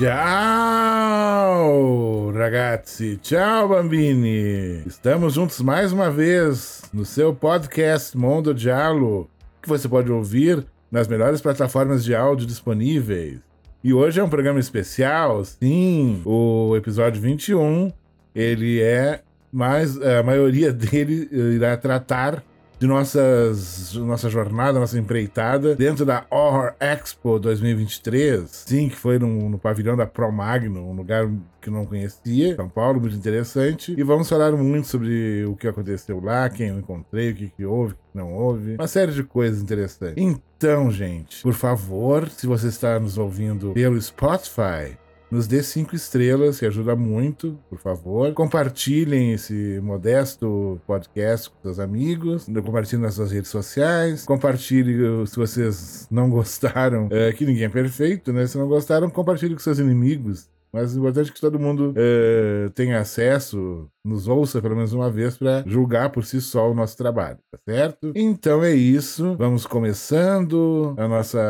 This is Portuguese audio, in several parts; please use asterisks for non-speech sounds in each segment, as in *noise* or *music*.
Ciao, ragazzi. Ciao, bambini. Estamos juntos mais uma vez no seu podcast Mundo Dialo, que você pode ouvir nas melhores plataformas de áudio disponíveis. E hoje é um programa especial, sim, o episódio 21. Ele é mais a maioria *laughs* dele irá tratar de nossas, nossa jornada, nossa empreitada dentro da Horror Expo 2023. Sim, que foi no, no pavilhão da Pro Magno, um lugar que não conhecia, São Paulo, muito interessante. E vamos falar muito sobre o que aconteceu lá, quem eu encontrei, o que, que houve, o que não houve, uma série de coisas interessantes. Então, gente, por favor, se você está nos ouvindo pelo Spotify, nos dê cinco estrelas, que ajuda muito, por favor. Compartilhem esse modesto podcast com seus amigos. Compartilhem nas suas redes sociais. Compartilhe se vocês não gostaram, *laughs* é, que ninguém é perfeito, né? Se não gostaram, compartilhe com seus inimigos. Mas o importante é que todo mundo uh, tenha acesso, nos ouça pelo menos uma vez para julgar por si só o nosso trabalho, tá certo? Então é isso. Vamos começando a nossa,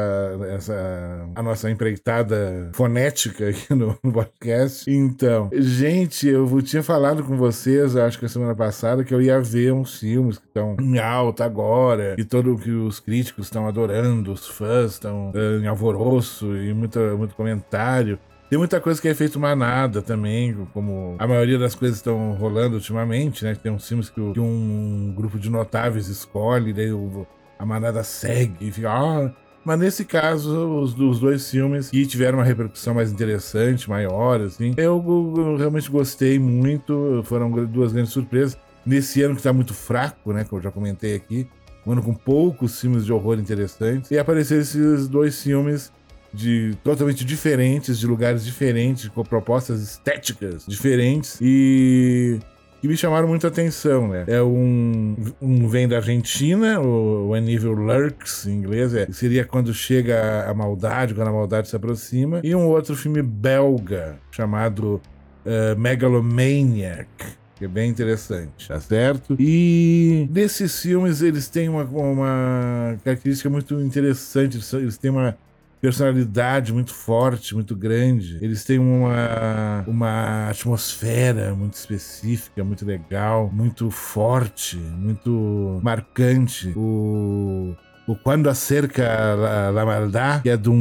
essa, a nossa empreitada fonética aqui no, no podcast. Então, gente, eu tinha falado com vocês, acho que a semana passada, que eu ia ver uns filmes que estão em alta agora, e todo que os críticos estão adorando, os fãs estão uh, em alvoroço e muito, muito comentário. Tem muita coisa que é feito manada também, como a maioria das coisas estão rolando ultimamente, né? Tem uns filmes que, que um grupo de notáveis escolhe, daí o, a manada segue e fica. Ah, mas nesse caso, os, os, dois filmes que tiveram uma repercussão mais interessante, maior, assim, eu, eu, realmente gostei muito. Foram duas grandes surpresas. Nesse ano que tá muito fraco, né? Como eu já comentei aqui. Um ano com poucos filmes de horror interessantes. E apareceram esses dois filmes de totalmente diferentes, de lugares diferentes, com propostas estéticas diferentes e que me chamaram muita atenção, né? É um, um vem da Argentina, o When Evil Lurks, em inglês, é, seria quando chega a maldade, quando a maldade se aproxima, e um outro filme belga chamado uh, Megalomaniac, que é bem interessante, tá certo? E desses filmes eles têm uma, uma característica muito interessante, eles têm uma personalidade muito forte, muito grande. Eles têm uma, uma atmosfera muito específica, muito legal, muito forte, muito marcante. O o Quando Acerca la, la Maldad, que é do,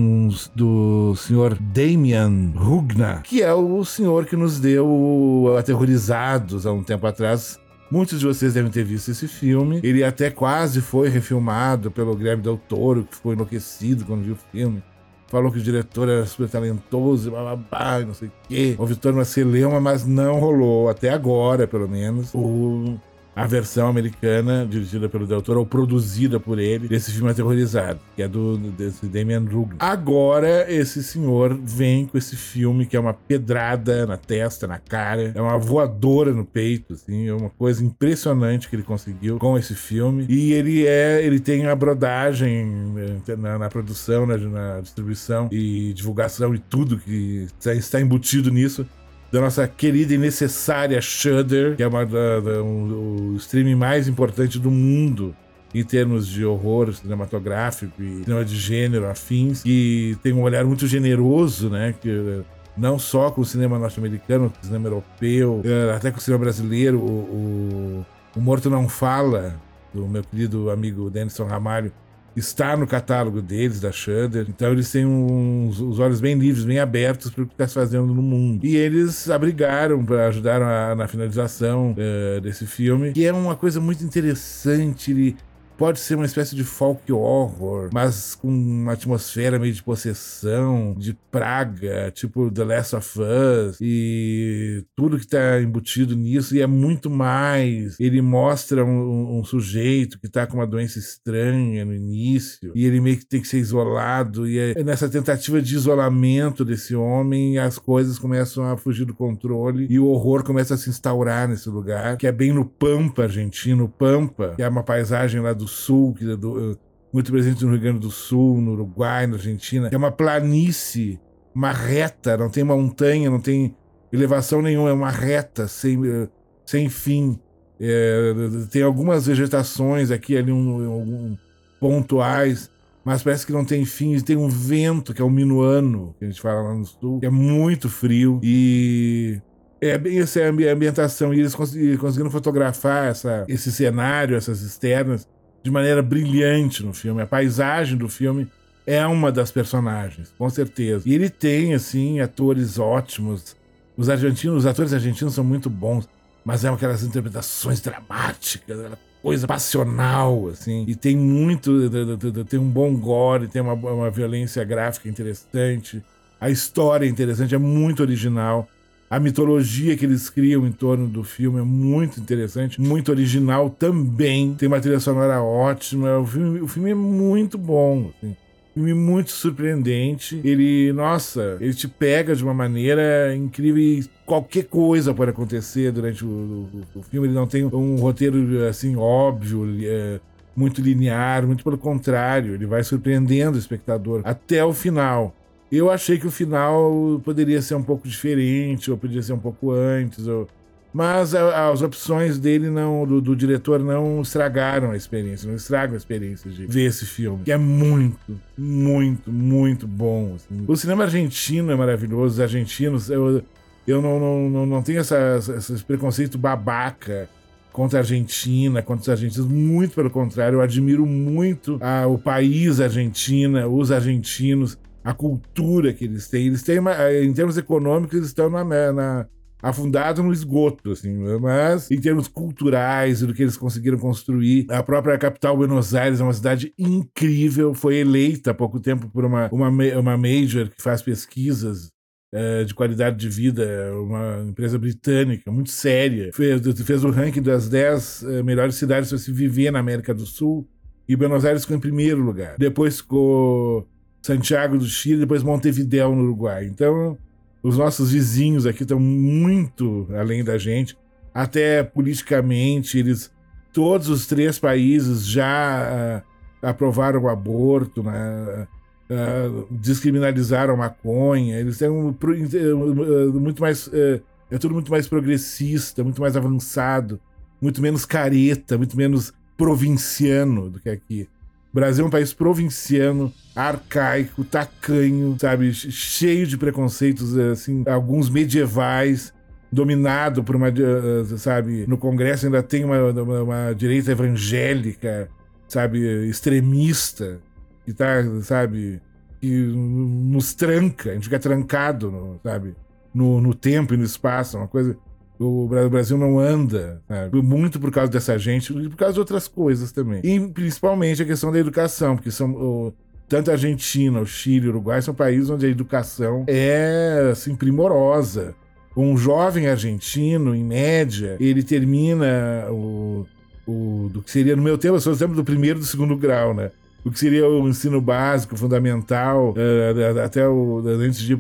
do senhor Damian Rugna, que é o senhor que nos deu Aterrorizados há um tempo atrás. Muitos de vocês devem ter visto esse filme. Ele até quase foi refilmado pelo Guilherme Del Toro, que ficou enlouquecido quando viu o filme falou que o diretor era super talentoso, blá não sei o quê. O Vitor Marcelema, mas não rolou, até agora, pelo menos. O a versão americana, dirigida pelo Del ou produzida por ele, desse filme aterrorizado, que é do desse Damian Rugg. Agora, esse senhor vem com esse filme que é uma pedrada na testa, na cara, é uma voadora no peito, assim, é uma coisa impressionante que ele conseguiu com esse filme. E ele é, ele tem a brodagem eh, na, na produção, na, na distribuição e divulgação e tudo que está embutido nisso da nossa querida e necessária Shudder, que é uma, da, da, um, o streaming mais importante do mundo em termos de horror cinematográfico e cinema de gênero, afins, que tem um olhar muito generoso, né? Que, não só com o cinema norte-americano, com o cinema europeu, eh, até com o cinema brasileiro. O, o, o Morto Não Fala, do meu querido amigo Denison Ramalho, está no catálogo deles, da Shudder. Então eles têm uns, os olhos bem livres, bem abertos para o que está se fazendo no mundo. E eles abrigaram, para ajudar na finalização uh, desse filme, que é uma coisa muito interessante. Ele pode ser uma espécie de folk horror, mas com uma atmosfera meio de possessão, de praga, tipo The Last of Us, e tudo que tá embutido nisso, e é muito mais. Ele mostra um, um sujeito que tá com uma doença estranha no início, e ele meio que tem que ser isolado, e é nessa tentativa de isolamento desse homem, as coisas começam a fugir do controle, e o horror começa a se instaurar nesse lugar, que é bem no Pampa argentino, Pampa, que é uma paisagem lá do Sul, que é do, muito presente no Rio Grande do Sul, no Uruguai, na Argentina. É uma planície, uma reta, não tem montanha, não tem elevação nenhuma, é uma reta sem, sem fim. É, tem algumas vegetações aqui ali um, um, pontuais, mas parece que não tem fim. Tem um vento, que é o minuano, que a gente fala lá no sul, que é muito frio. E é bem essa ambientação. E eles conseguiram fotografar essa, esse cenário, essas externas, de maneira brilhante no filme. A paisagem do filme é uma das personagens, com certeza. E ele tem, assim, atores ótimos. Os argentinos, os atores argentinos são muito bons, mas é aquelas interpretações dramáticas, aquela coisa passional, assim. E tem muito, tem um bom gore, tem uma, uma violência gráfica interessante. A história é interessante, é muito original. A mitologia que eles criam em torno do filme é muito interessante, muito original também. Tem uma trilha sonora ótima. O filme, o filme é muito bom. Assim filme muito surpreendente. Ele, nossa, ele te pega de uma maneira incrível e qualquer coisa pode acontecer durante o, o, o filme. Ele não tem um roteiro assim óbvio, é, muito linear, muito pelo contrário, ele vai surpreendendo o espectador até o final. Eu achei que o final poderia ser um pouco diferente, ou poderia ser um pouco antes, ou mas a, as opções dele não, do, do, diretor não estragaram a experiência, não estragam a experiência de ver esse filme, que é muito, muito, muito bom. Assim. O cinema argentino é maravilhoso, os argentinos, eu, eu não, não, não, não tenho essa, esse preconceito babaca contra a Argentina, contra os argentinos, muito pelo contrário, eu admiro muito a, o país Argentina, os argentinos, a cultura que eles têm. Eles têm, uma, em termos econômicos, eles estão na, na no esgoto, assim, mas em termos culturais do que eles conseguiram construir, a própria capital Buenos Aires é uma cidade incrível, foi eleita há pouco tempo por uma, uma, uma major que faz pesquisas é, de qualidade de vida, uma empresa britânica muito séria, fez, fez o ranking das 10 é, melhores cidades para se viver na América do Sul, e Buenos Aires ficou em primeiro lugar. Depois ficou Santiago do Chile, depois Montevideo no Uruguai. Então, os nossos vizinhos aqui estão muito além da gente, até politicamente, eles todos os três países já uh, aprovaram o aborto, né? Uh, descriminalizaram a maconha, eles têm um, muito mais. é tudo muito mais progressista, muito mais avançado, muito menos careta, muito menos provinciano do que aqui. O Brasil é um país provinciano, arcaico, tacanho, sabe? Cheio de preconceitos, assim, alguns medievais dominado por uma, eh, sabe, no Congresso ainda tem uma, uma, uma, direita evangélica, sabe, extremista, que tá, sabe, que nos tranca, a gente fica trancado, sabe, no, no tempo e no espaço, uma coisa o Brasil não anda, sabe? muito por causa dessa gente e por causa de outras coisas também. E principalmente a questão da educação, porque são o, tanto a Argentina, o Chile, o Uruguai são países onde a educação é assim primorosa. Um jovem argentino, em média, ele termina o, o do que seria no meu tempo, eu sou exemplo do primeiro do segundo grau, né? O que seria o ensino básico, fundamental, uh, até o, antes de ir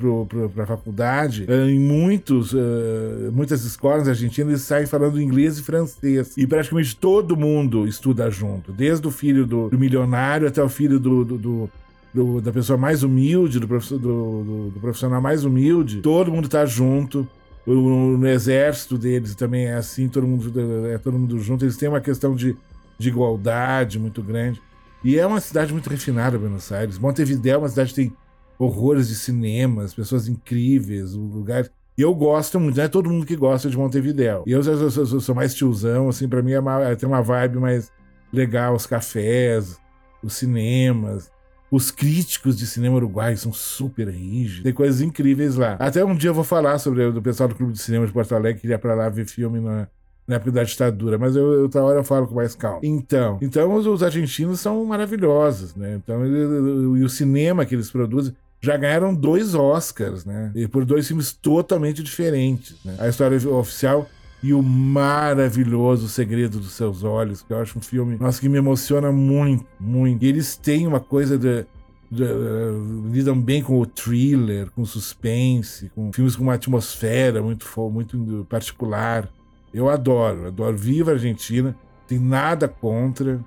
para a faculdade, uh, em muitos, uh, muitas escolas argentinas eles saem falando inglês e francês. E praticamente todo mundo estuda junto, desde o filho do, do milionário até o filho do, do, do do, da pessoa mais humilde, do, do, do, profissional mais humilde, todo mundo tá junto. No, no, exército deles também é assim, todo mundo é todo mundo junto. Eles têm uma questão de, de igualdade muito grande. E é uma cidade muito refinada, Buenos Aires. Montevideo é uma cidade que tem horrores de cinemas, pessoas incríveis, um lugar. Eu gosto muito, não é todo mundo que gosta de Montevideo. E eu, eu, eu, eu sou mais tiozão, assim, para mim é uma, tem uma vibe mais legal, os cafés, os cinemas. Os críticos de cinema uruguai são super rígidos. Tem coisas incríveis lá. Até um dia eu vou falar sobre o pessoal do Clube de Cinema de Porto Alegre que ia pra lá ver filme na, na época da ditadura, mas eu, outra hora eu falo com mais calma. Então, então os, os argentinos são maravilhosos, né? Então, e o cinema que eles produzem já ganharam dois Oscars, né? E por dois filmes totalmente diferentes, né? A história oficial e o maravilhoso Segredo dos Seus Olhos, que eu acho um filme, nossa, que me emociona muito, muito. E eles têm uma coisa de, de, uh, lidam bem com o thriller, com suspense, com filmes com uma atmosfera muito, muito particular. Eu adoro, adoro. Viva a Argentina. Tem nada contra,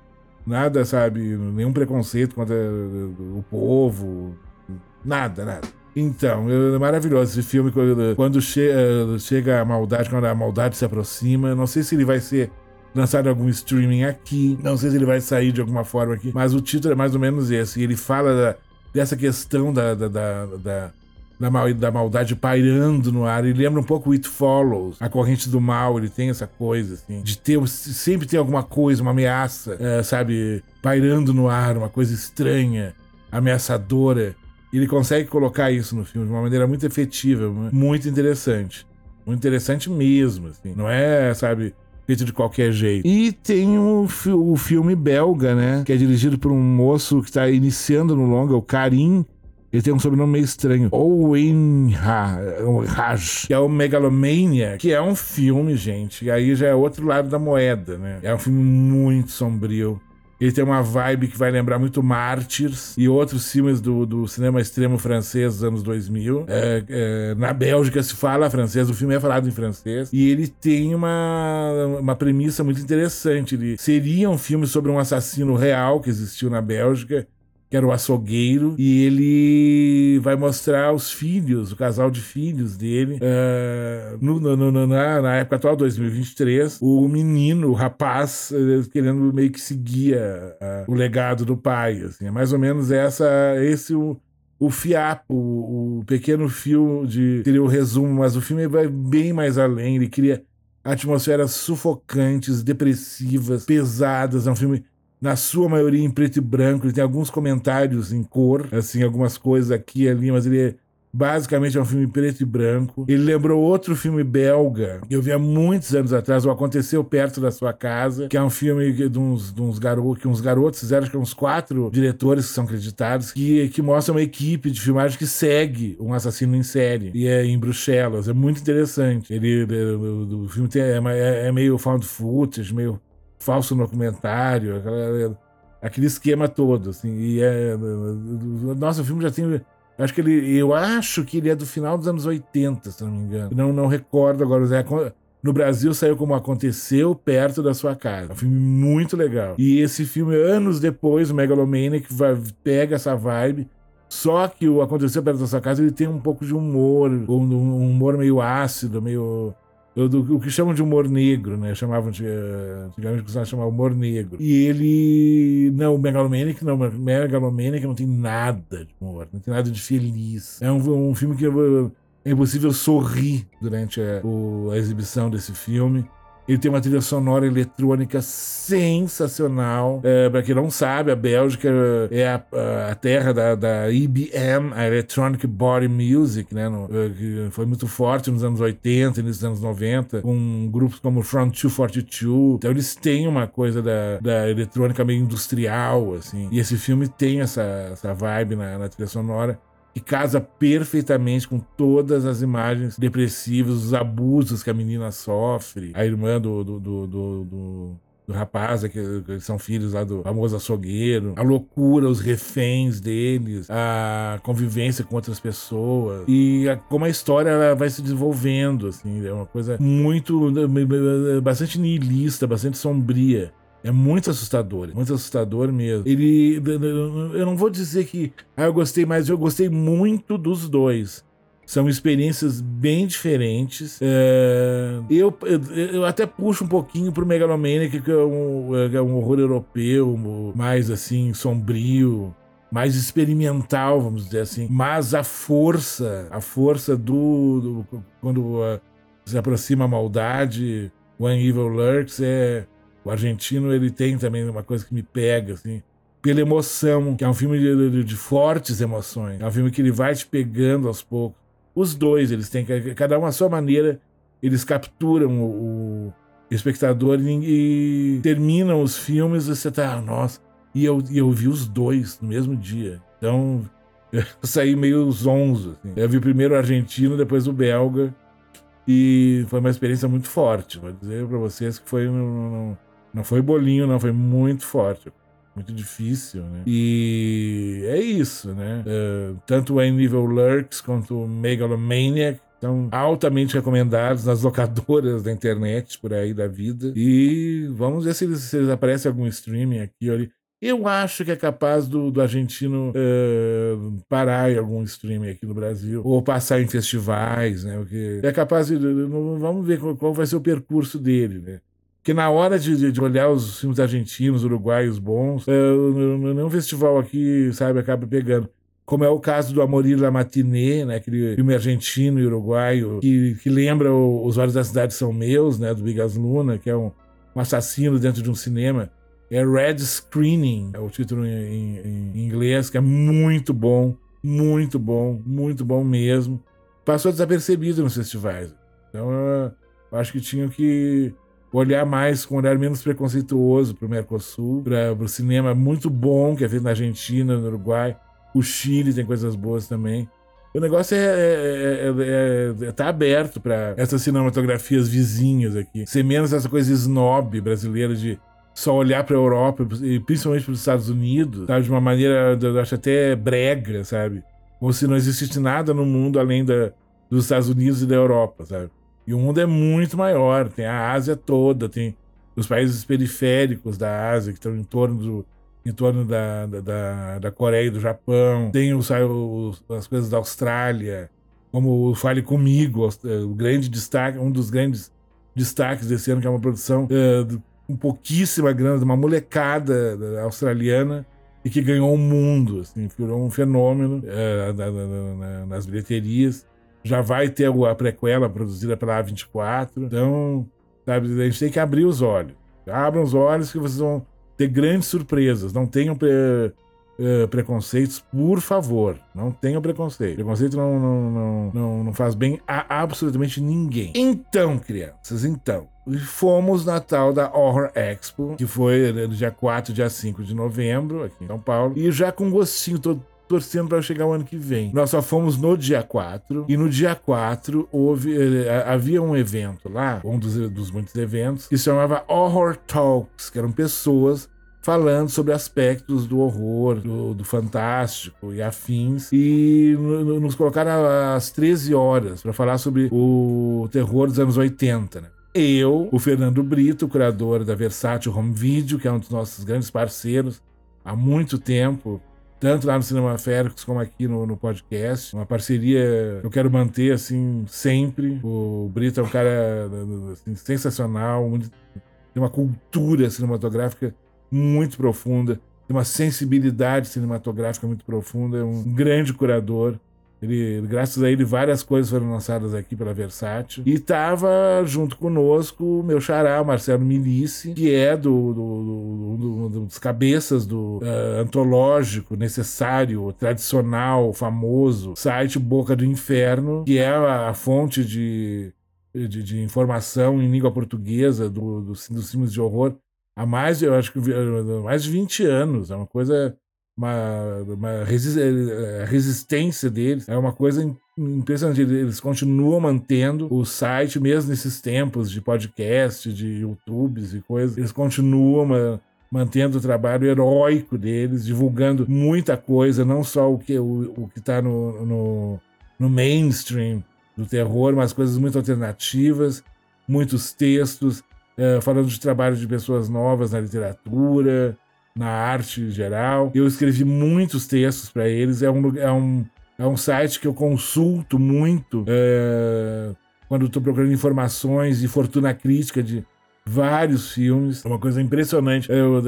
nada, sabe, nenhum preconceito contra o povo, nada, nada. Então, é maravilhoso esse filme quando, che chega a maldade, quando a maldade se aproxima. Não sei se ele vai ser lançado algum streaming aqui. Não sei se ele vai sair de alguma forma aqui, mas o título é mais ou menos esse. Ele fala da, dessa questão da, da, da, da da, mal, da maldade pairando no ar. Ele lembra um pouco It Follows, a corrente do mal. Ele tem essa coisa, assim, de ter sempre ter alguma coisa, uma ameaça, é, sabe, pairando no ar, uma coisa estranha, ameaçadora. Ele consegue colocar isso no filme de uma maneira muito efetiva, muito interessante. Muito interessante mesmo, assim. Não é, sabe, feito de qualquer jeito. E tem o, o filme belga, né? Que é dirigido por um moço que está iniciando no longa, o Karim ele tem um sobrenome meio estranho. Owen Raj, que é o Megalomania, que é um filme, gente. E aí já é outro lado da moeda, né? É um filme muito sombrio. Ele tem uma vibe que vai lembrar muito Mártires e outros filmes do, do cinema extremo francês dos anos 2000. É, é, na Bélgica se fala francês, o filme é falado em francês. E ele tem uma, uma premissa muito interessante. Ele seria um filme sobre um assassino real que existiu na Bélgica que era o açougueiro, e ele vai mostrar os filhos, o casal de filhos dele, uh, no, no, no, na, na, época atual, 2023, o menino, o rapaz, uh, querendo meio que seguir uh, o legado do pai. Assim. É mais ou menos essa, esse o, o fiapo, o, o pequeno fio de. Seria o resumo, mas o filme vai bem mais além. Ele cria atmosferas sufocantes, depressivas, pesadas. É um filme na sua maioria em preto e branco. Ele tem alguns comentários em cor, assim, algumas coisas aqui e ali, mas ele é basicamente é um filme preto e branco. Ele lembrou outro filme belga que eu vi há muitos anos atrás, o Aconteceu Perto da Sua Casa, que é um filme de uns, de uns garotos, que uns garotos fizeram, acho que uns quatro diretores que são acreditados, que, que mostra uma equipe de filmagem que segue um assassino em série, e é em Bruxelas. É muito interessante. Ele, o, o filme tem, é, é, é meio found footage, meio falso documentário, aquela, aquele esquema todo, assim. E é, nossa, o filme já tem acho que ele, eu acho que ele é do final dos anos 80, se não me engano. Não, não recordo agora. No Brasil saiu como Aconteceu Perto da Sua Casa. É um filme muito legal. E esse filme, anos depois, o Megalomaniac vai, pega essa vibe. Só que o Aconteceu Perto da Sua Casa, ele tem um pouco de humor, um humor meio ácido, meio do, o que chamam de humor negro, né? Chamavam de. Uh, antigamente costumavam chamar humor negro. E ele. Não, o Megalomaniac não, Megalomaniac não tem nada de humor, não tem nada de feliz. É um, um filme que é impossível sorrir durante a, o, a exibição desse filme. Ele tem uma trilha sonora eletrônica sensacional. É, para quem não sabe, a Bélgica é a, a terra da, da, IBM, a Electronic Body Music, né? No, é, que foi muito forte nos anos 80 e nos anos 90, com grupos como Front 242. Então eles têm uma coisa da, da eletrônica meio industrial, assim. E esse filme tem essa, essa vibe na, na trilha sonora que casa perfeitamente com todas as imagens depressivas, os abusos que a menina sofre, a irmã do, do, do, do, do do rapaz, que, são filhos lá do famoso açougueiro, a loucura, os reféns deles, a convivência com outras pessoas e a, como a história vai se desenvolvendo, assim, é uma coisa muito, bastante nihilista, bastante sombria. É muito assustador, muito assustador mesmo. Ele. Eu não vou dizer que. Ah, eu gostei, mas eu gostei muito dos dois. São experiências bem diferentes. É, eu, eu, eu, até puxo um pouquinho pro Megalomaniac, que é um, é um horror europeu, mais assim, sombrio, mais experimental, vamos dizer assim. Mas a força, a força do. do quando uh, se aproxima a maldade, One Evil Lurks, é o argentino, ele tem também uma coisa que me pega, assim, pela emoção, que é um filme de, de, fortes emoções. É um filme que ele vai te pegando aos poucos. Os dois, eles têm, cada um à sua maneira, eles capturam o, o espectador e, e, terminam os filmes e você tá, ah, nossa. E eu, e eu vi os dois no mesmo dia. Então, *laughs* eu saí meio zonzo. Assim. Eu vi primeiro o argentino, depois o belga. E foi uma experiência muito forte. Vou dizer para vocês que foi. Não, não foi bolinho, não, foi muito forte. Muito difícil, né? E é isso, né? Uh, tanto o Evil Lurks quanto o Megalomaniac são altamente recomendados nas locadoras da internet por aí da vida. E vamos ver se eles, se eles aparecem algum streaming aqui ali. Eu acho que é capaz do, do argentino uh, parar em algum streaming aqui no Brasil, ou passar em festivais, né? Porque é capaz de. Vamos ver qual, qual vai ser o percurso dele, né? Que na hora de, de olhar os filmes argentinos, uruguaios bons, é, nenhum festival aqui, sabe, acaba pegando. Como é o caso do Amorir La Matinée, né, aquele filme argentino e uruguaio que, que lembra o, Os Olhos da Cidade São Meus, né, do Bigas Luna, que é um, um assassino dentro de um cinema. É Red Screening, é o título em, em, em inglês, que é muito bom, muito bom, muito bom mesmo. Passou desapercebido nos festivais. Então, eu acho que tinham que olhar mais com um olhar menos preconceituoso para o Mercosul, para o cinema muito bom que é feito na Argentina, no Uruguai. O Chile tem coisas boas também. O negócio é, é, é, é, é tá aberto para essas cinematografias vizinhas aqui. Ser menos essa coisa snob brasileira de só olhar para a Europa e principalmente para os Estados Unidos, sabe, de uma maneira, eu acho até brega, sabe? Como se não existisse nada no mundo além da, dos Estados Unidos e da Europa, sabe? E o mundo é muito maior, tem a Ásia toda, tem os países periféricos da Ásia, que estão em torno, do, em torno da, da, da Coreia e do Japão, tem os, as coisas da Austrália, como o Fale Comigo, o grande destaque, um dos grandes destaques desse ano, que é uma produção uh, com pouquíssima grana, de uma molecada australiana, e que ganhou o mundo, assim, virou um fenômeno uh, nas bilheterias já vai ter a prequela produzida pela A24. Então, sabe, a gente tem que abrir os olhos. Abram os olhos que vocês vão ter grandes surpresas. Não tenham pre, uh, preconceitos, por favor. Não tenham preconceito. Preconceito não, não, não, não, não faz bem a absolutamente ninguém. Então, crianças, então. Fomos na tal da Horror Expo, que foi no dia 4, dia 5 de novembro, aqui em São Paulo. E já com gostinho todo torcendo para chegar o ano que vem. Nós só fomos no dia 4, e no dia 4 houve, eh, havia um evento lá, um dos, dos muitos eventos, que se chamava Horror Talks, que eram pessoas falando sobre aspectos do horror, do, do fantástico e afins. E nos colocaram às 13 horas para falar sobre o terror dos anos 80, né? Eu, o Fernando Brito, curador da Versátil Home Video, que é um dos nossos grandes parceiros há muito tempo, tanto lá no Cinema Féricos como aqui no, no, podcast. Uma parceria que eu quero manter assim sempre. O Brito é um cara assim, sensacional, muito, tem uma cultura cinematográfica muito profunda, tem uma sensibilidade cinematográfica muito profunda, é um grande curador. Ele, graças a ele, várias coisas foram lançadas aqui pela Versátil. E estava junto conosco o meu xará, o Marcelo Milice, que é do, do, do, do dos cabeças do uh, antológico necessário, tradicional, famoso site Boca do Inferno, que é a, a fonte de, de, de, informação em língua portuguesa do, do, dos filmes de horror há mais, eu acho que mais de 20 anos. É uma coisa uma, uma resist, a resistência deles é uma coisa impressionante. Eles continuam mantendo o site, mesmo nesses tempos de podcast, de YouTubes e coisas, eles continuam mantendo o trabalho heróico deles, divulgando muita coisa, não só o que o, o está no, no, no mainstream do terror, mas coisas muito alternativas, muitos textos, é, falando de trabalho de pessoas novas na literatura, na arte geral. Eu escrevi muitos textos para eles. É um, é, um, é um site que eu consulto muito é, quando estou procurando informações e fortuna crítica de vários filmes. É uma coisa impressionante. É, o,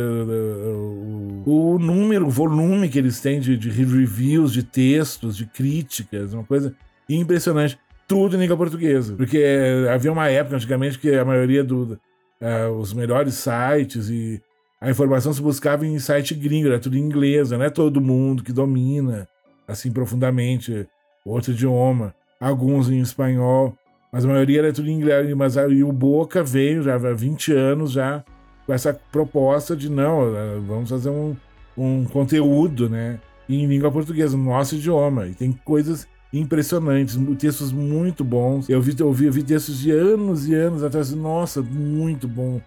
número, o volume que eles têm de, de reviews, de textos, de críticas, uma coisa impressionante. Tudo em língua portuguesa. Porque é, havia uma época antigamente que a maioria dos é, os melhores sites e a informação se buscava em site gringo, era tudo em inglês, não é todo mundo que domina assim profundamente outro idioma. Alguns em espanhol, mas a maioria era tudo em inglês. Mas aí o Boca veio já há 20 anos já com essa proposta de não, eh, vamos fazer um, um conteúdo, né, em língua portuguesa, no nosso idioma. E tem coisas impressionantes, textos muito bons. Eu vi, eu vi, eu vi textos de anos e anos atrás, nossa, muito bom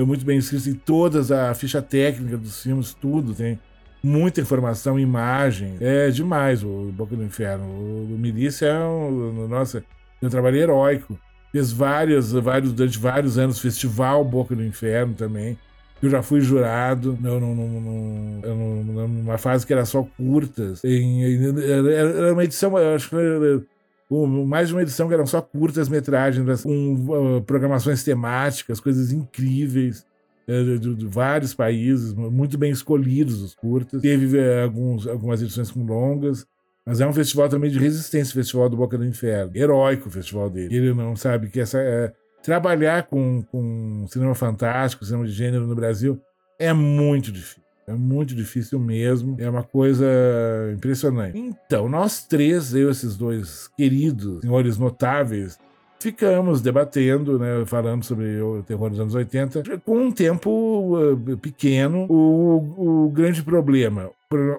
muito bem escrito em todas a ficha técnica dos filmes, tudo tem muita informação, imagem. É demais o Boca do Inferno. O, Milícia é um, nossa, é um trabalho heróico. Fez várias, vários, durante vários anos, Festival Boca do Inferno também. Eu já fui jurado não, não, não, numa fase que era só curtas. Em, era uma edição, eu acho que era mais de uma edição que eram só curtas metragens, com uh, programações temáticas, coisas incríveis. Uh, de, de, vários países, muito bem escolhidos os curtas. Teve uh, alguns, algumas edições com longas. Mas é um festival também de resistência, o Festival do Boca do Inferno. Heróico o festival dele. Ele não sabe que essa. É, trabalhar com, com cinema fantástico, cinema de gênero no Brasil é muito difícil. É muito difícil mesmo. É uma coisa impressionante. Então, nós três, eu e esses dois queridos senhores notáveis, ficamos debatendo, né, falando sobre o terror dos anos 80, com um tempo uh, pequeno. O, o grande problema,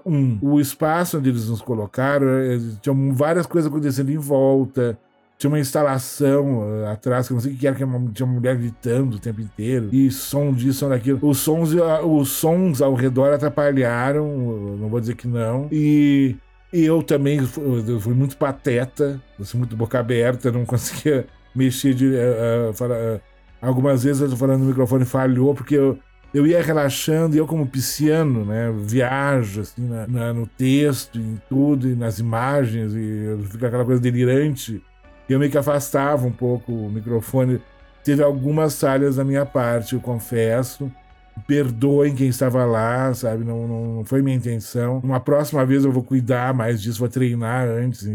um, o espaço onde eles nos colocaram, eh, tinham várias coisas acontecendo em volta. Tinha uma instalação uh, atrás, que eu não sei o que era, que uma, tinha uma mulher gritando o tempo inteiro. E som disso, som daquilo. Os sons, uh, os sons ao redor atrapalharam, não vou dizer que não. E eu também fui muito pateta, fui muito boca aberta, não *laughs* conseguia mexer de. Uh, uh, algumas vezes eu falando no microfone falhou, porque eu, eu ia relaxando, e eu como pisciano, né, viajo assim na, na, no texto, em tudo, e nas imagens, e fica aquela coisa delirante. Eu meio que afastava um pouco o microfone. Teve algumas falhas da minha parte, eu confesso. Perdoem quem estava lá, sabe? Não, não foi minha intenção. Uma próxima vez eu vou cuidar mais disso, vou treinar antes,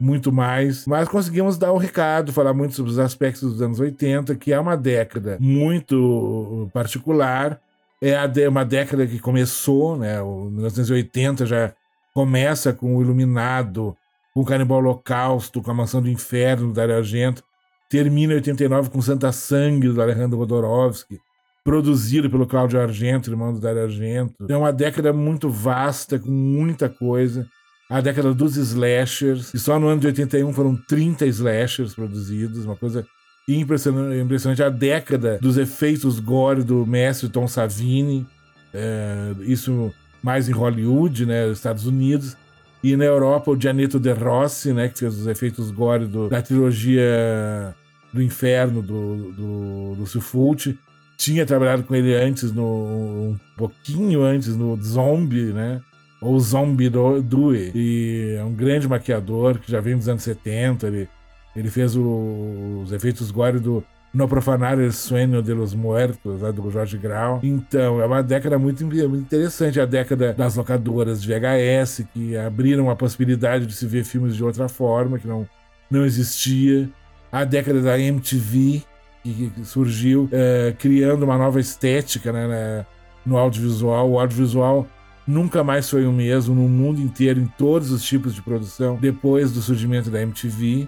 muito mais. Mas conseguimos dar o um recado, falar muito sobre os aspectos dos anos 80, que é uma década muito particular. É uma década que começou, né? O 1980 já começa com o Iluminado, com o Canibal Holocausto, com a Mansão do Inferno do Dario Argento. Termina em 89 com Santa Sangue do Alejandro Rodorovsky produzido pelo Cláudio Argento, irmão do Dario Argento. É uma década muito vasta, com muita coisa. A década dos slashers, e só no ano de 81 foram 30 slashers produzidos, uma coisa impressionante. impressionante. A década dos efeitos gore do mestre Tom Savini, é, isso mais em Hollywood, né, Estados Unidos. E na Europa, o Gianetto De Rossi, né, que fez os efeitos gore do, da trilogia do Inferno do, do Lúcio Fulci tinha trabalhado com ele antes, no, um pouquinho antes, no Zombie, né? Ou Zombie Due. E é um grande maquiador que já vem dos anos 70. Ele, ele fez o, os efeitos gore do No Profanar el Sueño de los Muertos, lá do Jorge Grau. Então, é uma década muito, muito interessante. A década das locadoras de VHS, que abriram a possibilidade de se ver filmes de outra forma, que não, não existia. A década da MTV, que, surgiu é, criando uma nova estética né, né, no audiovisual. O audiovisual nunca mais foi o mesmo no mundo inteiro, em todos os tipos de produção, depois do surgimento da MTV.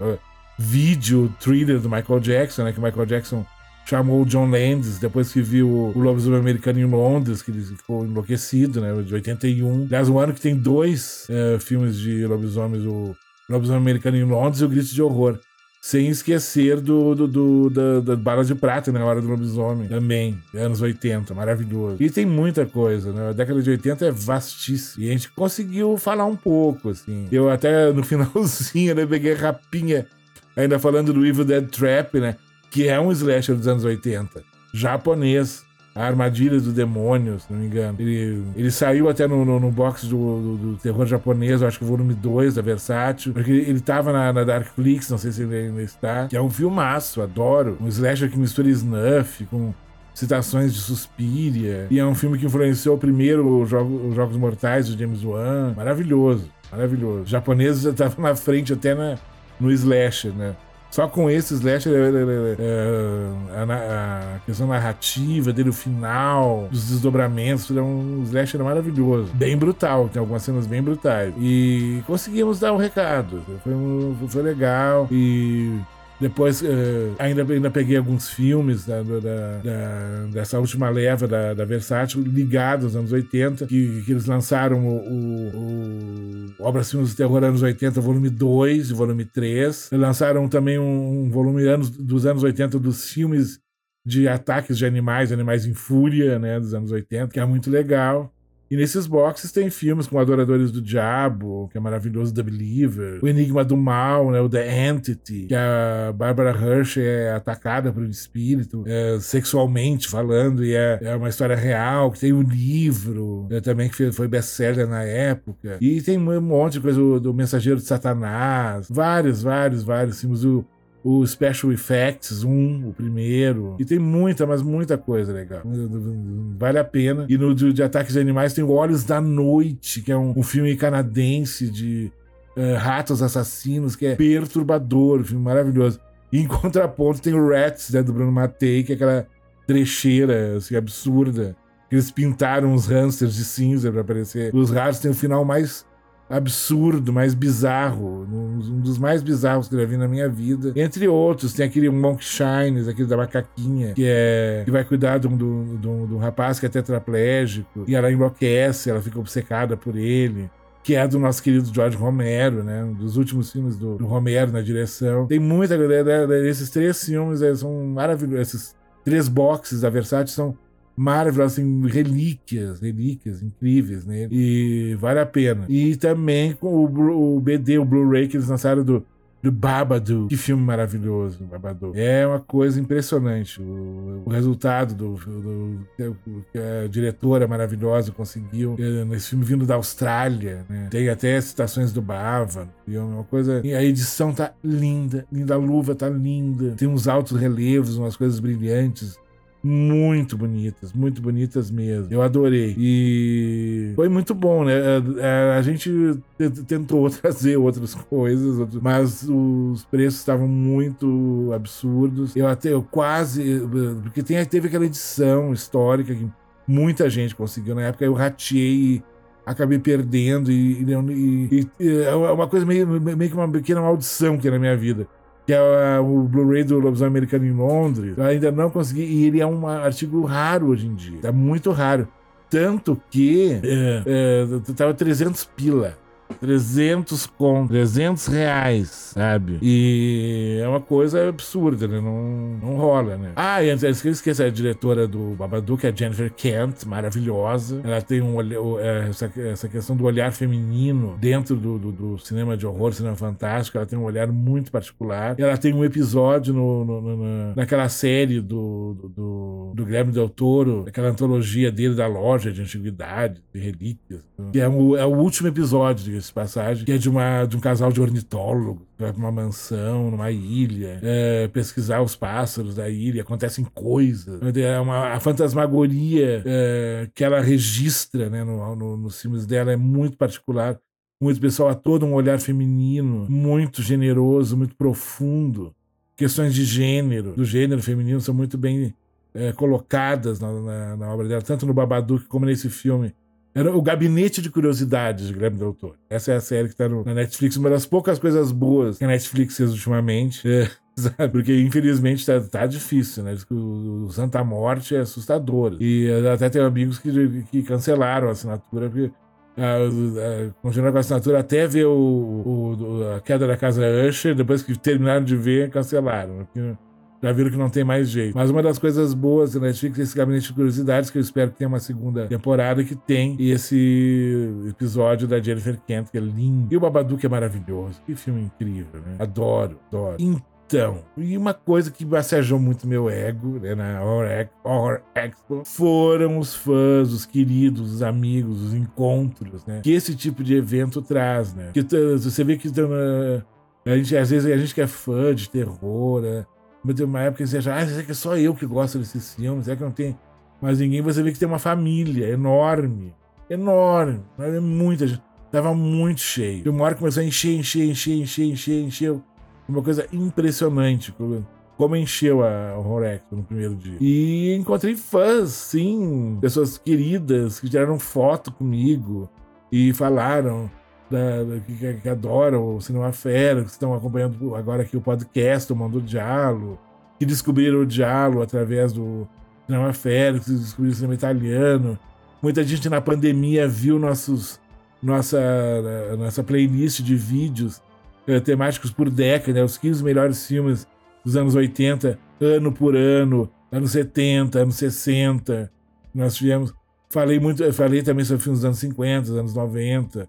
Vídeo, thriller do Michael Jackson, né, que o Michael Jackson chamou o John Landis, depois que viu o, Lobisomem Americano em Londres, que ele ficou enlouquecido, né, de 81. Aliás, um ano que tem dois uh, filmes de lobisomens, o Lobisomem Americano em Londres e o Grito de Horror. Sem esquecer do, do, do da, da, Bala de Prata, né? Hora do Lobisomem, também, anos 80, maravilhoso. E tem muita coisa, né? A década de 80 é vastíssima. E a gente conseguiu falar um pouco, assim. Eu até no *laughs* finalzinho, né, peguei rapinha, ainda falando do Evil Dead Trap, né? Que é um slasher dos anos 80, japonês. A Armadilha do Demônio, se não me engano. Ele, ele saiu até no, no, no box do, do, do, terror japonês, acho que o volume 2 da Versátil. Porque ele tava na, na Darkflix, não sei se ele ainda está. Que é um filmaço, adoro. Um slasher que mistura snuff com citações de Suspiria. E é um filme que influenciou primeiro os Jogos, os Jogos Mortais do James Wan. Maravilhoso, maravilhoso. Os japoneses estavam na frente até na, no slasher, né? Só com esse slasher, é, é, é, a, a, questão narrativa dele, o final, os desdobramentos, é um slasher maravilhoso. Bem brutal, tem algumas cenas bem brutais. E conseguimos dar o um recado. Foi, foi legal. E depois, uh, ainda, ainda peguei alguns filmes da, da, da, dessa última leva da, da Versátil, ligados aos anos 80, que, que eles lançaram o, o, o Obras Filmes do Terror anos 80, volume 2 e volume 3. Lançaram também um, um volume anos, dos anos 80 dos filmes de ataques de animais, animais em fúria, né, dos anos 80, que é muito legal. E nesses boxes tem filmes como Adoradores do Diabo, que é maravilhoso, The Believer, O Enigma do Mal, né, o The Entity, que a Barbara Hirsch é atacada por um espírito, é, sexualmente falando, e é, é, uma história real, que tem um livro é, também que foi best-seller na época. E tem um monte de coisa, do, do Mensageiro de Satanás, vários, vários, vários filmes. O, o Special Effects 1, o primeiro. E tem muita, mas muita coisa legal. Vale a pena. E no de, de Ataques de Animais tem Olhos da Noite, que é um, um filme canadense de uh, ratos assassinos, que é perturbador, um filme maravilhoso. E em *laughs* contraponto tem o Rats, né, do Bruno Matei, que é aquela trecheira assim, absurda. Eles pintaram os hamsters de cinza para aparecer. Os ratos têm o final mais absurdo, mais bizarro, um dos mais bizarros que eu já vi na minha vida. Entre outros, tem aquele Monk Shines, aquele da macaquinha, que é que vai cuidar de um, do, do, do rapaz que é tetraplégico, e ela enlouquece, ela fica obcecada por ele que é do nosso querido George Romero, né? Um dos últimos filmes do, do Romero na direção. Tem muita galera. Esses três filmes são maravilhosos. Esses três boxes da Versace são maravilhosa, assim, relíquias, relíquias incríveis nele. E vale a pena. E também com o, o BD, o Blu-ray que eles lançaram do, do Babadu. Que filme maravilhoso, Babadu. É uma coisa impressionante. O, o resultado do, do, do, que a diretora maravilhosa conseguiu é, nesse filme vindo da Austrália, né? Tem até citações do Bava. É uma coisa. E a edição tá linda, linda, a luva tá linda. Tem uns altos relevos, umas coisas brilhantes muito bonitas, muito bonitas mesmo. Eu adorei. E foi muito bom, né? A, é, a, a gente tentou *laughs* trazer outras coisas, mas os preços estavam muito absurdos. Eu até, eu quase. Porque tem, teve aquela edição histórica que muita gente conseguiu na época. Eu rateei acabei perdendo e, e, e, é uma coisa meio, meio que uma pequena maldição que é na minha vida que é o Blu-ray do Lobisomem Americano em Londres. Eu ainda não consegui, e ele é um artigo raro hoje em dia. É muito raro. Tanto que é, é, tava 300 pila. 300 com 300 reais, sabe? E é uma coisa absurda, né? Não, não rola, né? Ah, e antes que eu esqueça, a diretora do Babadook a Jennifer Kent, maravilhosa. Ela tem um é, essa, essa questão do olhar feminino dentro do, do, do, cinema de horror, cinema fantástico. Ela tem um olhar muito particular. Ela tem um episódio no, no, no naquela série do, do, do, do Guilherme Del Toro, aquela antologia dele da loja de antiguidades, de relíquias, que é, o, é o último episódio diga-se passagem, que é de, uma, de um casal de ornitólogos vai pra uma mansão, numa ilha, é, pesquisar os pássaros da ilha, acontecem coisas. É uma, a fantasmagoria é, que ela registra né, no, no, nos filmes dela é muito particular. Muito pessoal, a todo um olhar feminino, muito generoso, muito profundo. Questões de gênero, do gênero feminino, são muito bem é, colocadas na, na, na, obra dela, tanto no Babadook como nesse filme era o Gabinete de Curiosidades de Guilherme Del Toro. Essa é a série que tá no, na Netflix, uma das poucas coisas boas que a Netflix fez ultimamente. É? *laughs* Porque, infelizmente, tá, tá difícil, né? O, o Santa Morte é assustador. E até tem amigos que, que cancelaram a assinatura, porque continuar com a assinatura até ver o, o, a queda da casa Usher, depois que terminaram de ver, cancelaram. Porque já viram que não tem mais jeito. Mas uma das coisas boas da Netflix é esse Gabinete de Curiosidades, que eu espero que tenha uma segunda temporada, que tem esse episódio da Jennifer Kent, que é lindo. E o Babadook é maravilhoso. Que filme incrível, né? Adoro, adoro. Então, e uma coisa que massajou muito meu ego né, na Horror Expo foram os fãs, os queridos, os amigos, os encontros, né? Que esse tipo de evento traz, né? Que você vê que a gente, às vezes a gente que é fã de terror, né? Mas tem uma época que você acha, ah, será que é só eu que gosto desses filmes? Será que não tem mais ninguém? Você vê que tem uma família enorme, enorme, é muita gente. Tava muito cheio. E uma hora começou a encher, encher, encher, encher, encher, encher. Uma coisa impressionante. Como encheu a Horror Expo no primeiro dia. E encontrei fãs, sim, pessoas queridas que tiraram foto comigo e falaram da, da que, que, adoram o Cinema Fera, que estão acompanhando agora aqui o podcast, o Mundo Dialo, que descobriram o Dialo através do Cinema Fera, que descobriram o cinema italiano. Muita gente na pandemia viu nossos, nossa, nossa playlist de vídeos eh, temáticos por década, né, os 15 melhores filmes dos anos 80, ano por ano, anos 70, anos 60. Nós tivemos Falei muito, falei também sobre filmes dos anos 50, dos anos 90,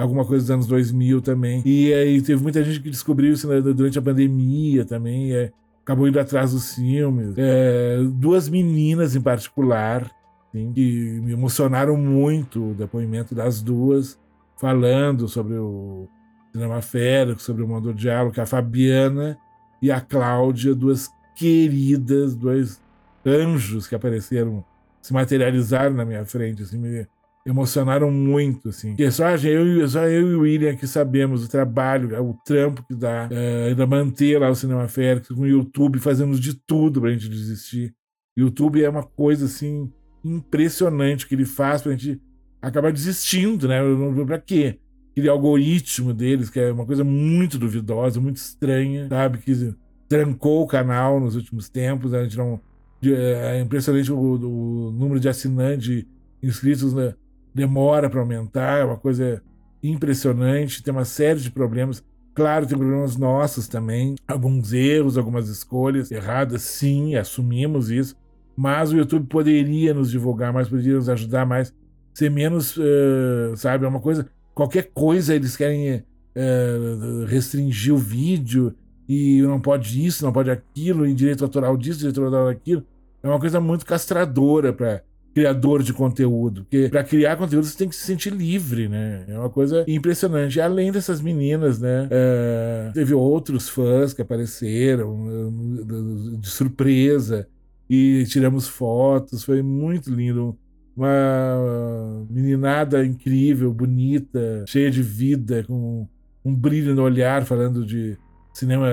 alguma coisa dos anos 2000 também. E aí teve muita gente que descobriu isso né, durante a pandemia também, é, acabou indo atrás dos filmes. É, duas meninas em particular, assim, que me emocionaram muito o depoimento das duas, falando sobre o cinema férico, sobre o mundo do diálogo, que é a Fabiana e a Cláudia, duas queridas, dois anjos que apareceram, se materializaram na minha frente, assim, me emocionaram muito, assim. Só eu, só eu e o William que sabemos o trabalho, o trampo que dá, é, ainda manter lá o Cinema Férico com o YouTube, fazemos de tudo pra gente desistir. YouTube é uma coisa, assim, impressionante que ele faz pra gente acabar desistindo, né? Pra quê? Aquele algoritmo deles, que é uma coisa muito duvidosa, muito estranha, sabe? Que trancou o canal nos últimos tempos, a gente não... É impressionante o, o número de assinantes, inscritos né? Demora para aumentar, é uma coisa impressionante, tem uma série de problemas. Claro, tem problemas nossos também, alguns erros, algumas escolhas erradas, sim, assumimos isso, mas o YouTube poderia nos divulgar mais, poderia nos ajudar mais, ser menos, uh, sabe, é uma coisa, qualquer coisa eles querem uh, restringir o vídeo e não pode isso, não pode aquilo, e direito autoral disso, direito autoral daquilo. É uma coisa muito castradora para criador de conteúdo. Porque para criar conteúdo você tem que se sentir livre, né? É uma coisa impressionante. Além dessas meninas, né? É, teve outros fãs que apareceram eh, de surpresa e tiramos fotos. Foi muito lindo. Uma meninada incrível, bonita, cheia de vida, com um brilho no olhar, falando de cinema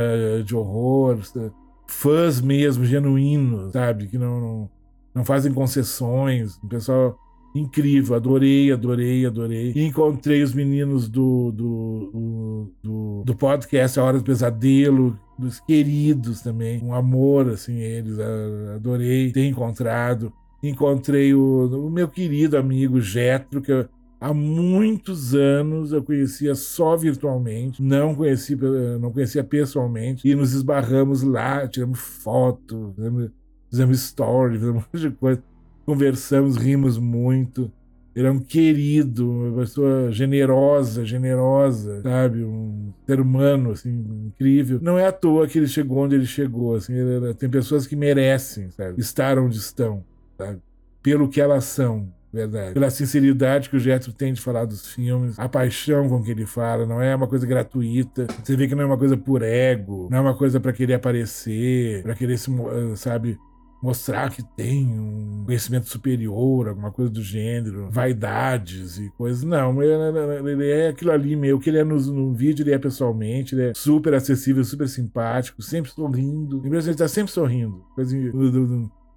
de horror. Fãs mesmo, genuínos, sabe? Que não, não não fazem concessões. Um pessoal incrível, adorei, adorei, adorei. E encontrei os meninos do, do, do, do, podcast A Hora do Pesadelo, dos queridos também. Um amor, assim, eles. Adorei ter encontrado. Encontrei o, o meu querido amigo Getro, que eu, há muitos anos eu conhecia só virtualmente, não conhecia, não conhecia pessoalmente, e nos esbarramos lá, tiramos foto, fizemos story, fizemos um monte de coisa. Conversamos, rimos muito. Ele é um querido, uma pessoa generosa, generosa, sabe? Um ser humano, assim, incrível. Não é à toa que ele chegou onde ele chegou, assim. Ele, tem pessoas que merecem, sabe? Estar onde estão, sabe? Pelo que elas são, verdade. Pela sinceridade que o Getro tem de falar dos filmes, a paixão com que ele fala, não é uma coisa gratuita. Você vê que não é uma coisa por ego, não é uma coisa para querer aparecer, para querer se, sabe, mostrar que tem um conhecimento superior, alguma coisa do gênero, vaidades e coisas. Não, ele é aquilo ali meio que ele é no, no vídeo, ele é pessoalmente, ele é super acessível, super simpático, sempre sorrindo. Ele está sempre sorrindo. Coisa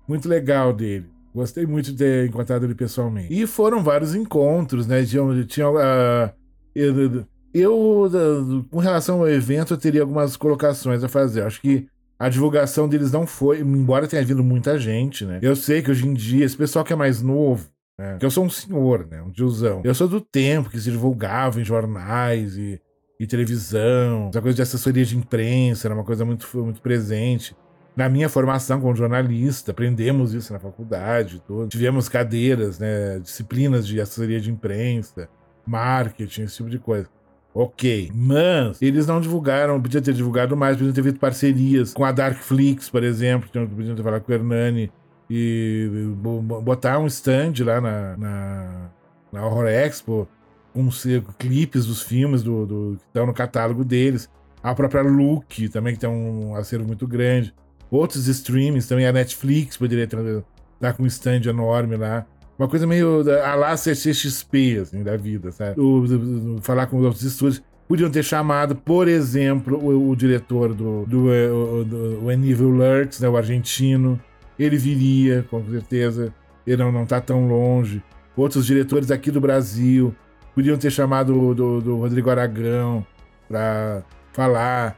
muito legal dele. Gostei muito de ter encontrado ele pessoalmente. E foram vários encontros, né? Tinha, tinha uh, eu, eu, com relação ao evento, eu teria algumas colocações a fazer. Acho que a divulgação deles não foi, embora tenha vindo muita gente, né? Eu sei que hoje em dia, esse pessoal que é mais novo, né? Que eu sou um senhor, né? Um tiozão. Eu sou do tempo que se divulgava em jornais e, e televisão. Essa coisa de assessoria de imprensa era uma coisa muito, muito presente. Na minha formação como jornalista, aprendemos isso na faculdade. Tivemos cadeiras, né? Disciplinas de assessoria de imprensa, marketing, esse tipo de coisa. Ok. Mas eles não divulgaram, podia ter divulgado mais, podiam ter feito parcerias com a Darkflix, por exemplo, podiam ter falado com o Hernani e botar um stand lá na, na, na Horror Expo com clipes dos filmes do, do, que estão no catálogo deles. A própria Look também, que tem um acervo muito grande. Outros streamings também, a Netflix poderia estar com um stand enorme lá. Uma coisa meio a lá CCXP, assim, da vida, sabe? O, falar com os outros estúdios. Podiam ter chamado, por exemplo, o, o diretor do, do, do, do When Evil Lurks, né, o argentino. Ele viria, com certeza. Ele não, não tá tão longe. Outros diretores aqui do Brasil. Podiam ter chamado o do, do Rodrigo Aragão para falar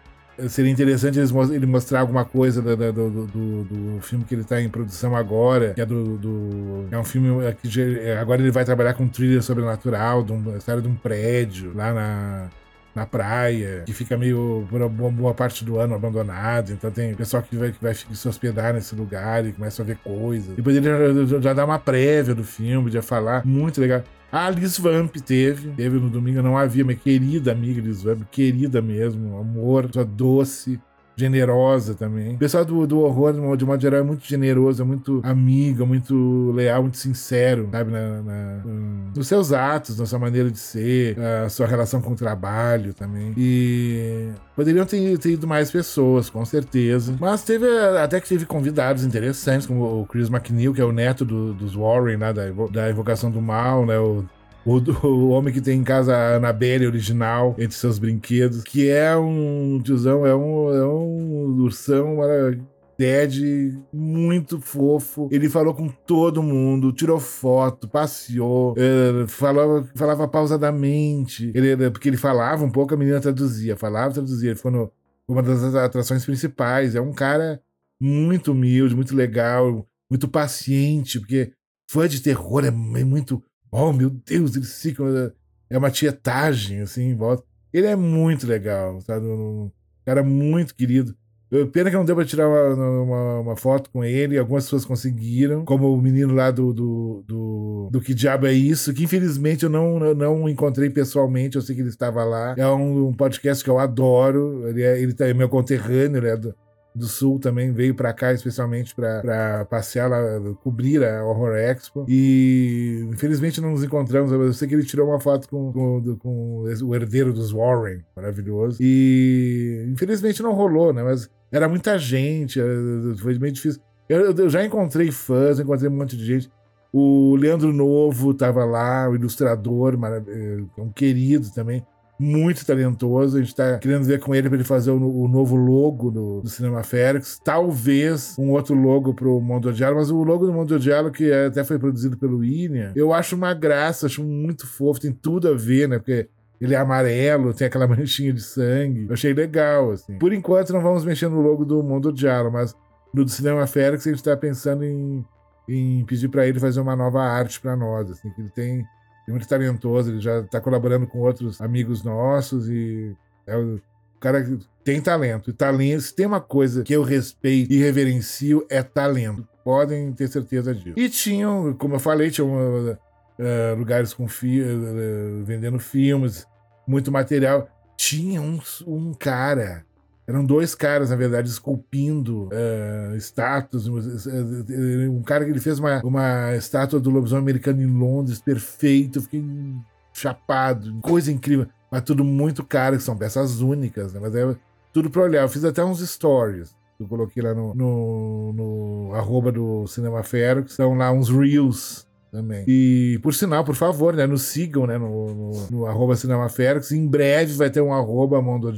seria interessante ele mostrar alguma coisa do, do, do, do filme que ele está em produção agora, que é do, é um filme é que agora ele vai trabalhar com um thriller sobrenatural, de uma história de um prédio lá na na praia, que fica meio por uma boa parte do ano abandonado. Então tem pessoal que vai, que vai se hospedar nesse lugar e começa a ver coisas. E poderia já, já dar uma prévia do filme, já falar. Muito legal. A Liz Vamp teve, teve no domingo, não havia, minha querida amiga Liz Vamp, querida mesmo, amor, sua doce, generosa também. O pessoal do, do horror, de modo geral, é muito generoso, é muito amigo, muito leal, muito sincero, sabe? Na, na, nos seus atos, na sua maneira de ser, a sua relação com o trabalho também. E poderiam ter, ter ido mais pessoas, com certeza. Mas teve, até que teve convidados interessantes, como o Chris McNeil, que é o neto do, dos Warren, né? Da, da Invocação do Mal, né? O o, o homem que tem em casa a Annabelle original entre seus brinquedos, que é um tiozão, é um, é um ursão Ted, muito fofo. Ele falou com todo mundo, tirou foto, passeou, é, falava, falava pausadamente. Ele, porque ele falava um pouco, a menina traduzia, falava, traduzia. Ele foi no, uma das atrações principais. É um cara muito humilde, muito legal, muito paciente, porque fã de terror é, é muito oh meu Deus, eles ficam. É, é uma tietagem, assim, em volta. Ele é muito legal, sabe? Um cara muito querido. Pena que não deu pra tirar uma, uma, uma, foto com ele, algumas pessoas conseguiram, como o menino lá do, do, do, do Que Diabo é Isso, que infelizmente eu não, não encontrei pessoalmente, eu sei que ele estava lá. É um, um podcast que eu adoro, ele é, ele tá, é meu conterrâneo, ele é do, do Sul também veio para cá especialmente para passear lá, cobrir a Horror Expo. E infelizmente não nos encontramos. Eu sei que ele tirou uma foto com, com, com o herdeiro dos Warren, maravilhoso. E infelizmente não rolou, né? Mas era muita gente, foi meio difícil. Eu, eu já encontrei fãs, encontrei um monte de gente. O Leandro Novo estava lá, o ilustrador, eh, um querido também muito talentoso. A gente tá querendo ver com ele para ele fazer o, o, novo logo do, do Cinema Félix. Talvez um outro logo pro Mundo Diário, mas o logo do Mundo Diário, que até foi produzido pelo William, eu acho uma graça, acho muito fofo, tem tudo a ver, né? Porque ele é amarelo, tem aquela *laughs* manchinha de sangue. Eu achei legal, assim. Por enquanto, não vamos mexer no logo do Mundo Diário, mas no do Cinema Félix a gente tá pensando em, em pedir para ele fazer uma nova arte para nós, assim, que ele tem é muito talentoso, ele já está colaborando com outros amigos nossos e é o cara que tem talento. E talento, se tem uma coisa que eu respeito e reverencio, é talento. Podem ter certeza disso. E tinham, como eu falei, tinham uh, lugares com fi uh, vendendo filmes, muito material. Tinha um, um cara eram dois caras, na verdade, esculpindo uh, estátuas. Um cara que ele fez uma, uma estátua do lobisomem americano em Londres, perfeito. Fiquei chapado. Coisa incrível. Mas tudo muito caro, que são peças únicas, né? Mas é tudo pra olhar. Eu fiz até uns stories. Eu coloquei lá no, no, no arroba do Cinema Fero, que são lá uns reels também. E, por sinal, por favor, né, nos sigam, né, no, no, no arroba CinemaFerix. Em breve vai ter um arroba Mondo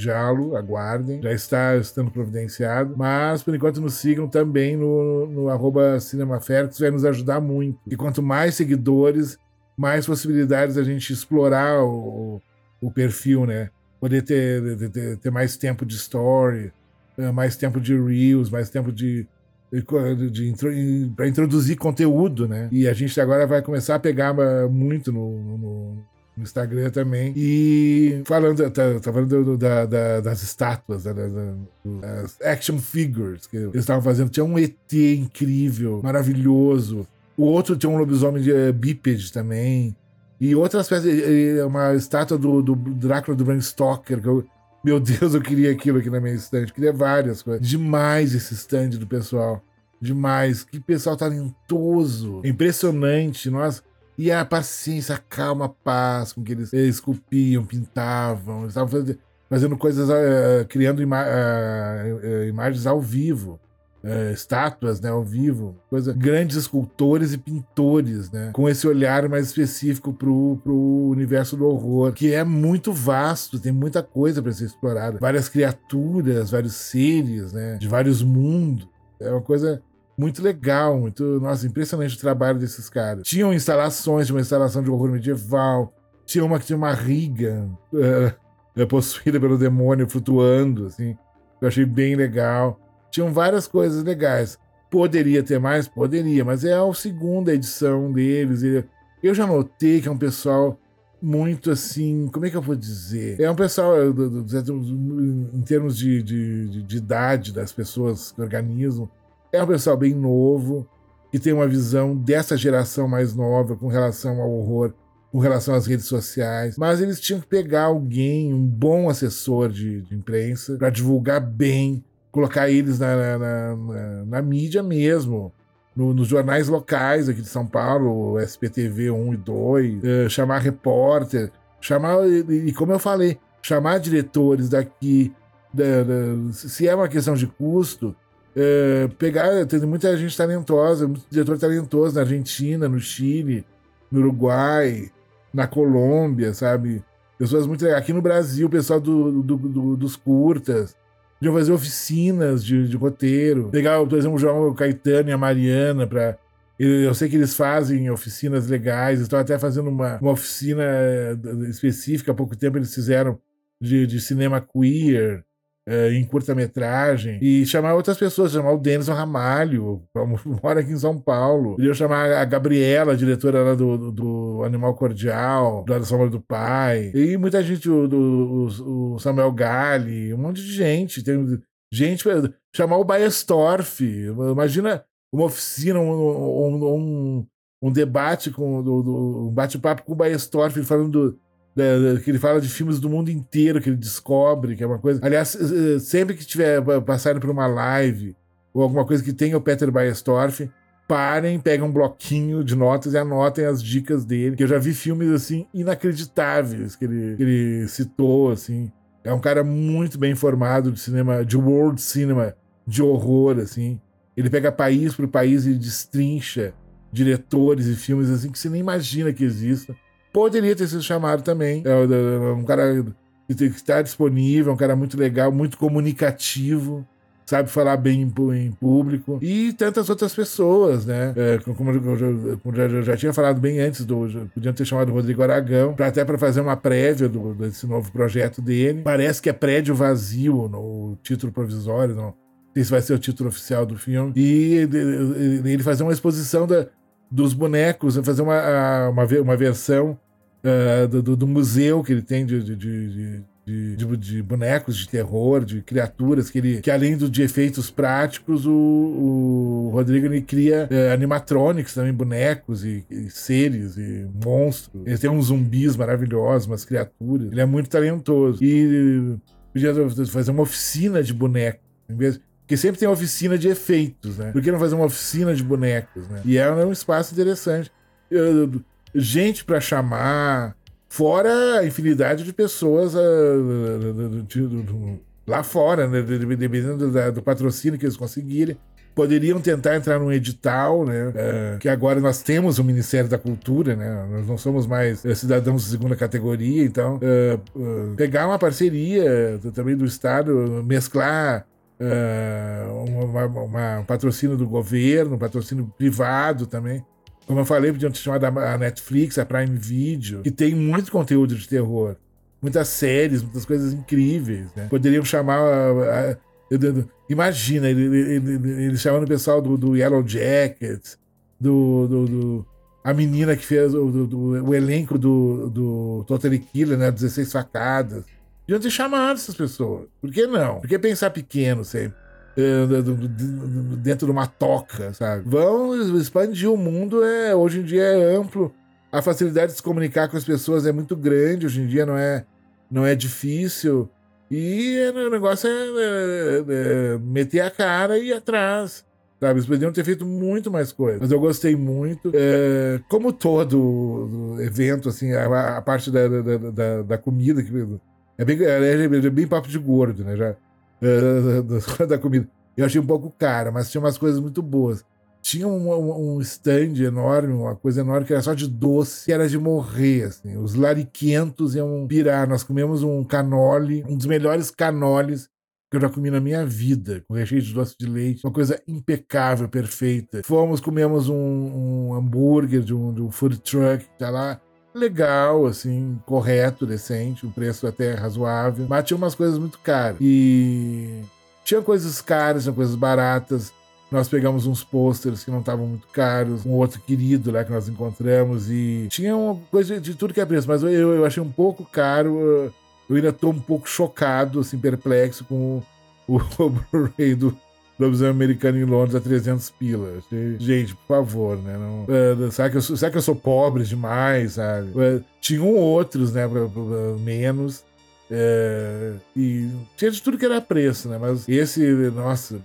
aguardem. Já está estando providenciado. Mas, por enquanto, nos sigam também no, no arroba CinemaFerix. Vai nos ajudar muito. E quanto mais seguidores, mais possibilidades a gente explorar o, o perfil, né? Poder ter, ter, ter mais tempo de story, eh, mais tempo de reels, mais tempo de para introduzir conteúdo, né? E a gente agora vai começar a pegar muito no, no, no Instagram também. E falando, tá, tá falando do, da, da, das estátuas, da, das action figures que eles estavam fazendo. Tinha um ET incrível, maravilhoso. O outro tinha um lobisomem de uh, bípede também. E outras peças, uma estátua do, do Drácula do Bram Stoker, que eu, meu Deus, eu queria aquilo aqui na minha estante. Queria várias coisas. Demais esse stand do pessoal. Demais. Que pessoal talentoso. Impressionante. Nossa. E a paciência, a calma, a paz com que eles esculpiam, pintavam. Eles estavam fazendo, fazendo coisas, uh, criando ima uh, uh, imagens ao vivo é, estátuas né, ao vivo, coisa, grandes escultores e pintores, né, com esse olhar mais específico pro, pro universo do horror, que é muito vasto, tem muita coisa para ser explorada, várias criaturas, vários seres, né, de vários mundos. É uma coisa muito legal, muito, nossa, impressionante o trabalho desses caras. Tinham instalações, de uma instalação de horror medieval, tinha uma que tinha uma riga uh, *laughs* possuída pelo demônio flutuando, assim, eu achei bem legal. Tinham várias coisas legais. Poderia ter mais? Poderia, mas é a segunda edição deles. Eu já notei que é um pessoal muito assim, como é que eu vou dizer? É um pessoal, em termos de, de, de idade das pessoas que organizam, é um pessoal bem novo, que tem uma visão dessa geração mais nova com relação ao horror, com relação às redes sociais. Mas eles tinham que pegar alguém, um bom assessor de, de imprensa, para divulgar bem, colocar eles na, na, na, na mídia mesmo. No, nos jornais locais aqui de São Paulo, SPTV 1 e 2, uh, eh, chamar repórter, chamar, e, e, como eu falei, chamar diretores daqui, da, da, se é uma questão de custo, uh, pegar, tem muita gente talentosa, muito diretor talentoso na Argentina, no Chile, no Uruguai, na Colômbia, sabe? Pessoas muito legais. Aqui no Brasil, o pessoal do, do, do, dos curtas, de fazer oficinas de, de roteiro. Pegar, por exemplo, o João Caetano e a Mariana para eu sei que eles fazem oficinas legais, estão até fazendo uma, uma oficina eh, específica. Há pouco tempo eles fizeram de, de cinema queer, uh, em curta-metragem, e chamar outras pessoas, chamar o Denis Ramalho, *laughs* mora aqui em São Paulo. Podia chamar a Gabriela, a diretora lá do, do Animal Cordial, do Sombra do Pai, e muita gente, o, do, o Samuel Gali, um monte de gente. Tem gente, chamar o Baestorff, imagina uma oficina, um, um, um, um debate com do, do, um bate-papo com o Baestorff falando do, que ele fala de filmes do mundo inteiro que ele descobre, que é uma coisa. Aliás, eh, eh, sempre que tiver passando por uma live ou alguma coisa que tenha o Peter Baestorff, parem, pegam um bloquinho de notas e anotem as dicas dele. Que eu já vi filmes assim inacreditáveis que ele, que ele citou, assim. É um cara muito bem informado de cinema, de world cinema, de horror, assim. Ele pega país por país e destrincha diretores e filmes assim que você nem imagina que existam poderia ter sido chamado também. É, é um cara que está disponível, um cara muito legal, muito comunicativo sabe falar bem em, público, e tantas outras pessoas, né? É, como, eu já, como já, já, tinha falado bem antes, do, podiam ter chamado o Rodrigo Aragão, pra, até para fazer uma prévia do, desse novo projeto dele. Parece que é prédio vazio no título provisório, não sei se vai ser o título oficial do filme. E ele fazer uma exposição da, dos bonecos, fazer uma, uma, uma versão uh, do, do, museu que ele tem de, de, de de, de, de, bonecos de terror, de criaturas, que ele que além do, de efeitos práticos, o, o Rodrigo ele cria é, animatronics também, bonecos e, e, seres e monstros. Ele tem uns zumbis maravilhosos, umas criaturas. Ele é muito talentoso. E podia fazer uma oficina de bonecos. Em vez, porque sempre tem oficina de efeitos, né? Por que não fazer uma oficina de bonecos, né? E é um espaço interessante. gente para chamar, fora a infinidade de pessoas uh, lá fora, né? Dependendo do, patrocínio que eles conseguirem poderiam tentar entrar num edital, né? Uh, que agora nós temos o Ministério da Cultura, né? Nós não somos mais uh, cidadãos de segunda categoria, então uh, pegar uma parceria também do Estado, mesclar uma, uma, um patrocínio do governo, um patrocínio privado também. Como eu falei, podiam ter chamado a Netflix, a Prime Video, que tem muito conteúdo de terror. Muitas séries, muitas coisas incríveis, né? Poderiam chamar. A, a, imagina, ele, ele, ele, ele chamando o pessoal do, do Yellow Jackets, do, do, do, a menina que fez o, do, o elenco do, do Totally Killer, né? 16 facadas. Deviam ter chamado essas pessoas. Por que não? Por que pensar pequeno sempre? Eh, dentro de uma toca, sabe? Vão expandir o mundo, é, hoje em dia é amplo. A facilidade de se comunicar com as pessoas é muito grande, hoje em dia não é, não é difícil. E o negócio é, é, é meter a cara e ir atrás. Sabe, eles poderiam ter feito muito mais coisas. Mas eu gostei muito. É, como todo evento, assim, a, a parte da, da, da, da, comida, que é bem, é, é bem papo de gordo, né? Já, é, da comida. Eu achei um pouco cara, mas tinha umas coisas muito boas. Tinha um, um stand enorme, uma coisa enorme que era só de doce, era de morrer, assim. Os lariquentos iam pirar. Nós comemos um canole, um dos melhores canoles que eu já comi na minha vida, com recheio de doce de leite, uma coisa impecável, perfeita. Fomos, comemos um, um hambúrguer de um, de um food truck, tá lá, legal, assim, correto, decente, um preço até razoável, mas tinha umas coisas muito caras. E tinha coisas caras, tinha coisas baratas. nós pegamos uns posters que não estavam muito caros, um outro querido lá que nós encontramos e tinha uma coisa de tudo que é preço, mas eu, eu achei um pouco caro. Eu ainda tô um pouco chocado, assim, perplexo com o, *laughs* o Blu-ray do Lobisomem Americano em Londres a 300 pilas. Gente, por favor, né? Não, uh, será, que eu, será que eu sou pobre demais, sabe? Uh, tinham outros, né? Pra, pra, menos. Uh, e tinha de tudo que era preço, né? Mas esse, nossa,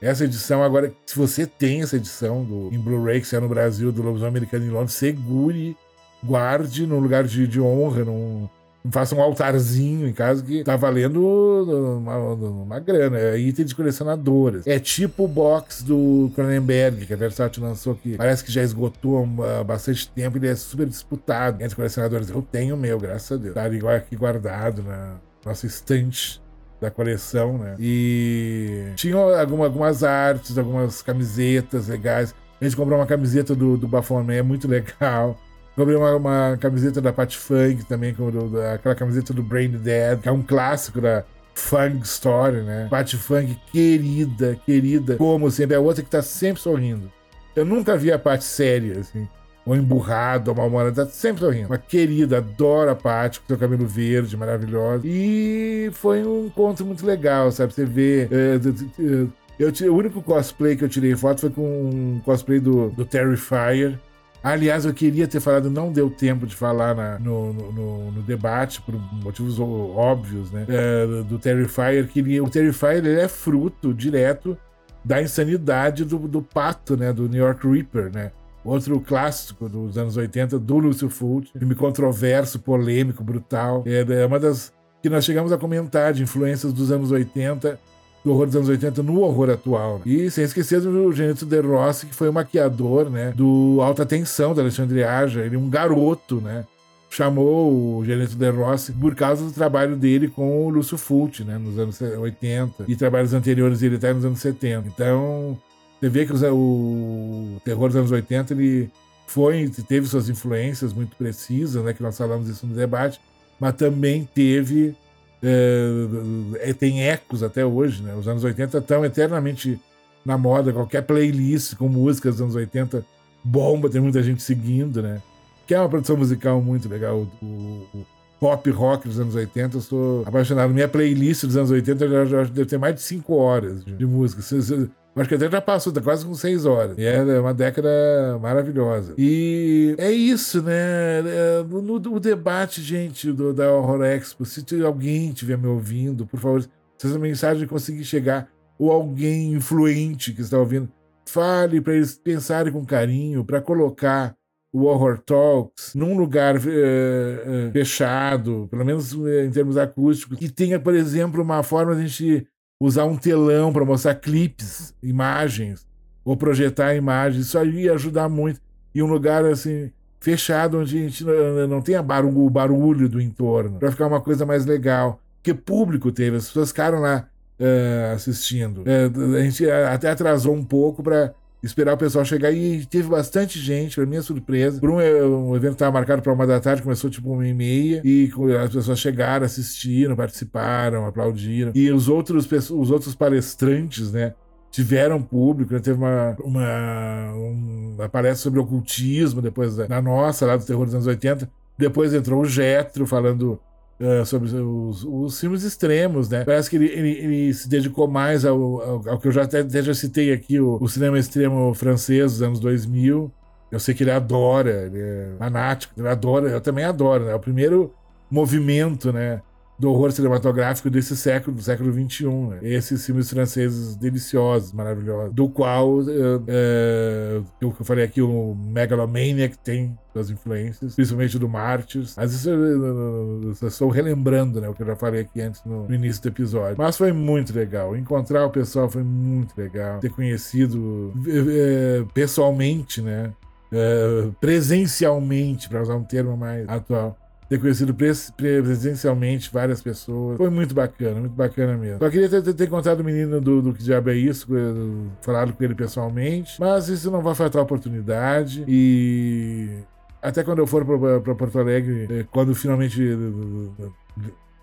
essa edição, agora, se você tem essa edição do, em Blu-ray que saiu no Brasil, do Lobisomem Americano em Londres, segure, guarde num lugar de, de honra, num, faça um altarzinho em casa que tá valendo uma, uma grana. É item de colecionadoras. É tipo o box do Cronenberg, que a Versace lançou aqui. Parece que já esgotou há bastante tempo ele é super disputado entre colecionadores. Eu tenho o meu, graças a Deus. Tá aqui guardado na nossa estante da coleção, né? E tinha alguma, algumas artes, algumas camisetas legais. A gente comprou uma camiseta do, do Baphomet, é muito legal. Comprei uma, uma, camiseta da Pat Funk também, com, do, aquela camiseta do Brain Dead, que é um clássico da Funk Story, né? Pat Funk, querida, querida, como sempre, é outra que tá sempre sorrindo. Eu nunca vi a Pat séria, assim ou emburrado, ou mal-humorado, tá sempre sorrindo. Uma querida, adoro a Paty, com seu cabelo verde, maravilhosa. E foi um encontro muito legal, sabe? Você vê. É, eu, o único cosplay que eu tirei foto foi com um cosplay do, do Terrifier. Aliás, eu queria ter falado, não deu tempo de falar na, no, no, no, debate, por motivos óbvios, né? É, do Terrifier. Que o Terrifier ele é fruto direto da insanidade do, do pato, né? Do New York Reaper, né? Outro clássico dos anos 80, do Lúcio Fulci, filme controverso, polêmico, brutal. É, é uma das que nós chegamos a comentar de influências dos anos 80 do horror dos anos 80 no horror atual. E sem esquecer do Genito De Rossi, que foi o maquiador, né, do Alta Tensão, da Alexandre Aja. Ele um garoto, né, chamou o Genito De Rossi por causa do trabalho dele com o Lúcio Fulci, né, nos anos 80, e trabalhos anteriores dele até nos anos 70. Então, você vê que o terror dos anos 80 ele foi, teve suas influências muito precisas, né, que nós falamos isso no debate, mas também teve é, tem ecos até hoje, né? Os anos 80 estão eternamente na moda, qualquer playlist com músicas dos anos 80 bomba, tem muita gente seguindo, né? Que é uma produção musical muito legal. O, o pop rock dos anos 80, eu sou apaixonado. Minha playlist dos anos 80 já, já deve ter mais de 5 horas de, música. Acho que até já passou, tá quase com seis horas. E é uma década maravilhosa. E é isso, né? É, no, no debate, gente, do, da Horror Expo, se alguém estiver me ouvindo, por favor, se essa mensagem conseguir chegar, ou alguém influente que está ouvindo, fale para eles pensarem com carinho, para colocar o Horror Talks num lugar uh, uh, fechado, pelo menos uh, em termos acústicos, que tenha, por exemplo, uma forma de a gente usar um telão para mostrar clipes, imagens, ou projetar imagens. Isso aí ia ajudar muito. E um lugar assim fechado onde a gente não tenha barulho, o barulho do entorno, para ficar uma coisa mais legal. Que público teve, as pessoas ficaram lá uh, assistindo. Uh, a gente até atrasou um pouco para esperar o pessoal chegar e teve bastante gente, para minha surpresa. Por um, um evento que estava marcado para uma da tarde, começou tipo uma e meia, e as pessoas chegaram, assistiram, participaram, aplaudiram. E os outros, os outros palestrantes, né? Tiveram público, né, teve uma, uma, uma palestra sobre ocultismo depois da, na nossa, lá do terror dos anos 80. Depois entrou o Getro falando Uh, sobre os, os, filmes extremos, né? Parece que ele, ele, ele se dedicou mais ao, ao, ao, que eu já até, até já citei aqui, o, o, cinema extremo francês dos anos 2000. Eu sei que ele adora, ele é fanático, ele adora, eu também adoro, né? O primeiro movimento, né? Do horror cinematográfico desse século, do século XXI. Né? Esses filmes franceses deliciosos, maravilhosos, do qual uh, uh, eu falei aqui, o Megalomaniac tem suas influências, principalmente do Martyrs. Mas isso eu, eu estou relembrando, né, o que eu já falei aqui antes no, no, início do episódio. Mas foi muito legal. Encontrar o pessoal foi muito legal. Ter conhecido uh, pessoalmente, né? presencialmente, para usar um termo mais atual, ter conhecido presencialmente várias pessoas. Foi muito bacana, muito bacana mesmo. Só queria ter, ter, ter contado o menino do, do Que Diabo é Isso, falado com ele pessoalmente, mas isso não vai faltar oportunidade e até quando eu for para Porto Alegre, eh, quando finalmente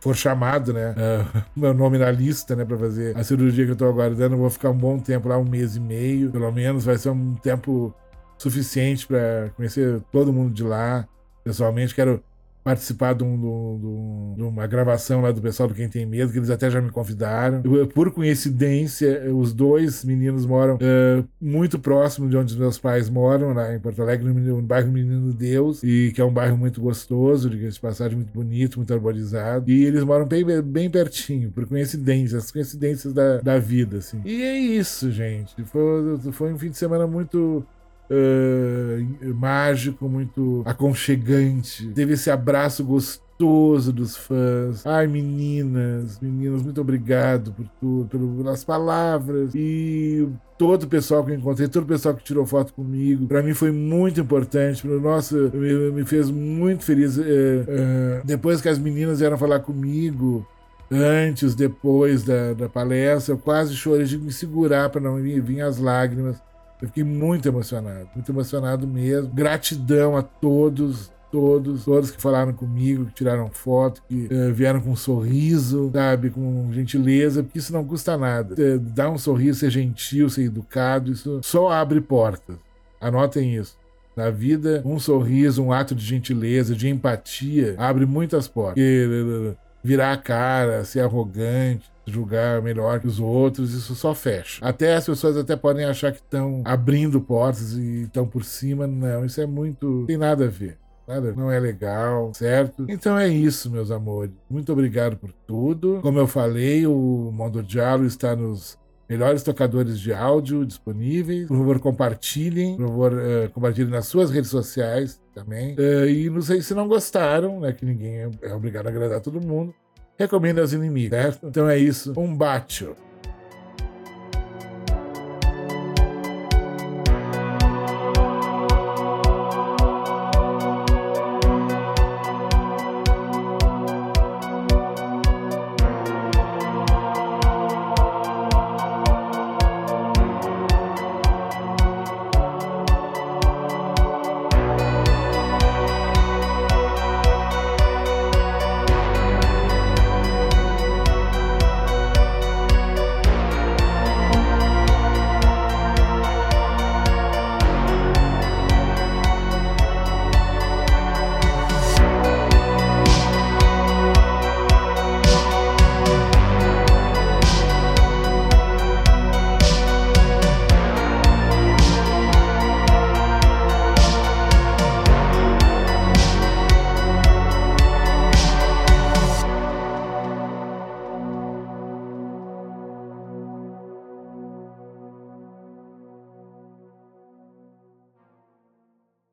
for chamado, né? Uh, *laughs* meu nome na lista, né? Pra fazer a cirurgia que eu tô aguardando. Eu vou ficar um bom tempo lá, um mês e meio, pelo menos. Vai ser um tempo suficiente para conhecer todo mundo de lá. Pessoalmente, quero participar de, um, de, uma gravação lá do pessoal do Quem Tem Medo, que eles até já me convidaram. Eu, por coincidência, os dois meninos moram uh, muito próximo de onde meus pais moram, lá em Porto Alegre, no, no bairro Menino Deus, e que é um bairro muito gostoso, de passagem, muito bonito, muito arborizado. E eles moram bem, bem pertinho, por coincidência, as coincidências da, da vida, assim. E é isso, gente. Foi, foi um fim de semana muito uh, mágico, muito aconchegante. Teve esse abraço gostoso dos fãs. Ai, meninas, meninas, muito obrigado por tudo, pelas palavras e todo o pessoal que eu encontrei, todo o pessoal que tirou foto comigo. Para mim foi muito importante. Nossa, me, me fez muito feliz. Uh, uh, depois que as meninas vieram falar comigo, antes, depois da, da palestra, eu quase chorei de me segurar para não vir as lágrimas. Eu fiquei muito emocionado, muito emocionado mesmo. Gratidão a todos, todos, todos que falaram comigo, que tiraram foto, que uh, vieram com um sorriso, sabe, com gentileza, porque isso não custa nada. Uh, dar um sorriso, ser gentil, ser educado, isso só abre portas. Anotem isso. Na vida, um sorriso, um ato de gentileza, de empatia, abre muitas portas. Porque, virar a cara, ser arrogante, julgar melhor que os outros, isso só fecha. Até as pessoas até podem achar que estão abrindo portas e estão por cima. Não, isso é muito. tem nada a ver. Nada, não é legal, certo? Então é isso, meus amores. Muito obrigado por tudo. Como eu falei, o Mondo Diálogo está nos melhores tocadores de áudio disponíveis. Por favor, compartilhem. Por favor, uh, compartilhem nas suas redes sociais também. Uh, e não sei se não gostaram, né? Que ninguém é, obrigado a agradar todo mundo recomenda aos inimigos, certo? Então é isso. Um bacio.